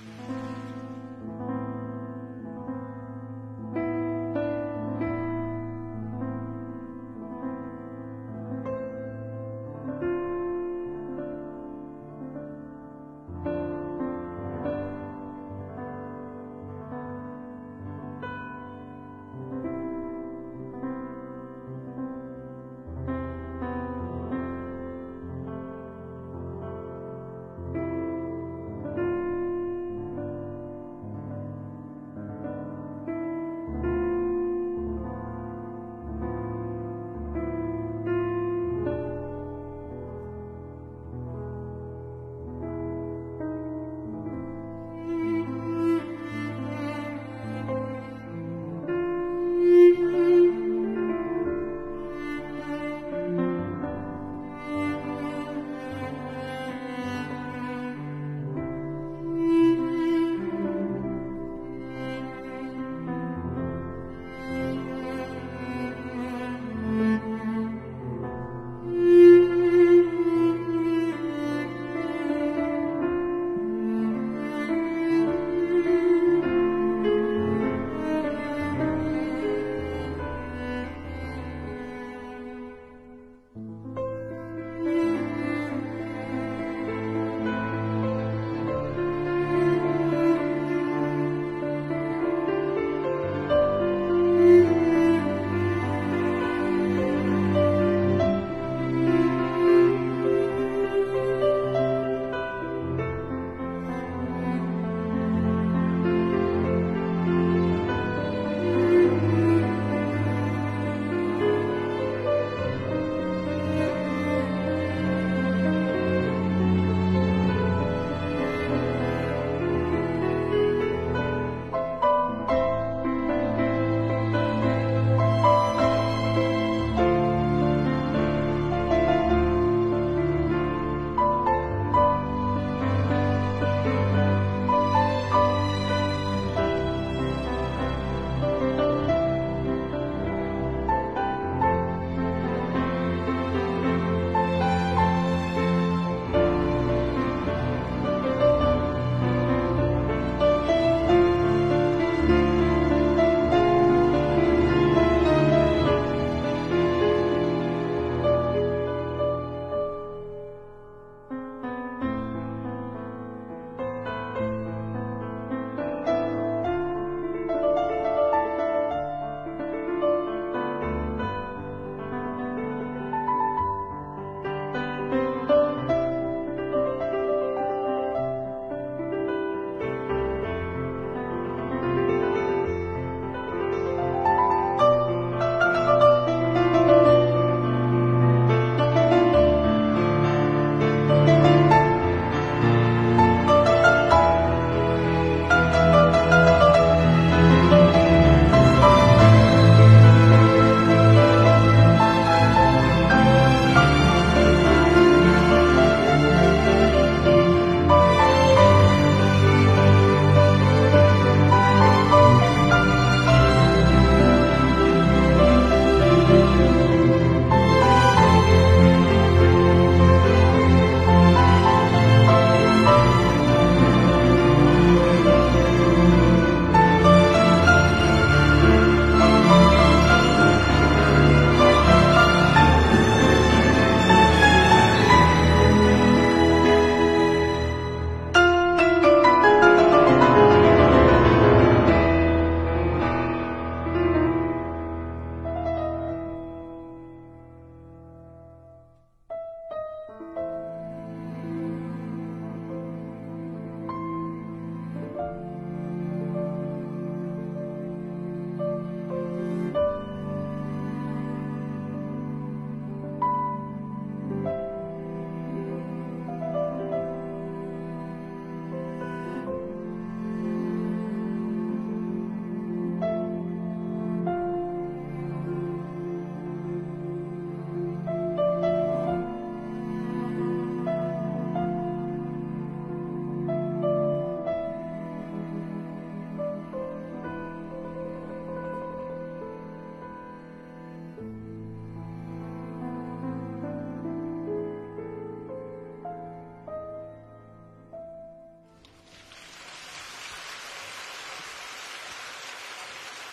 Mm-hmm.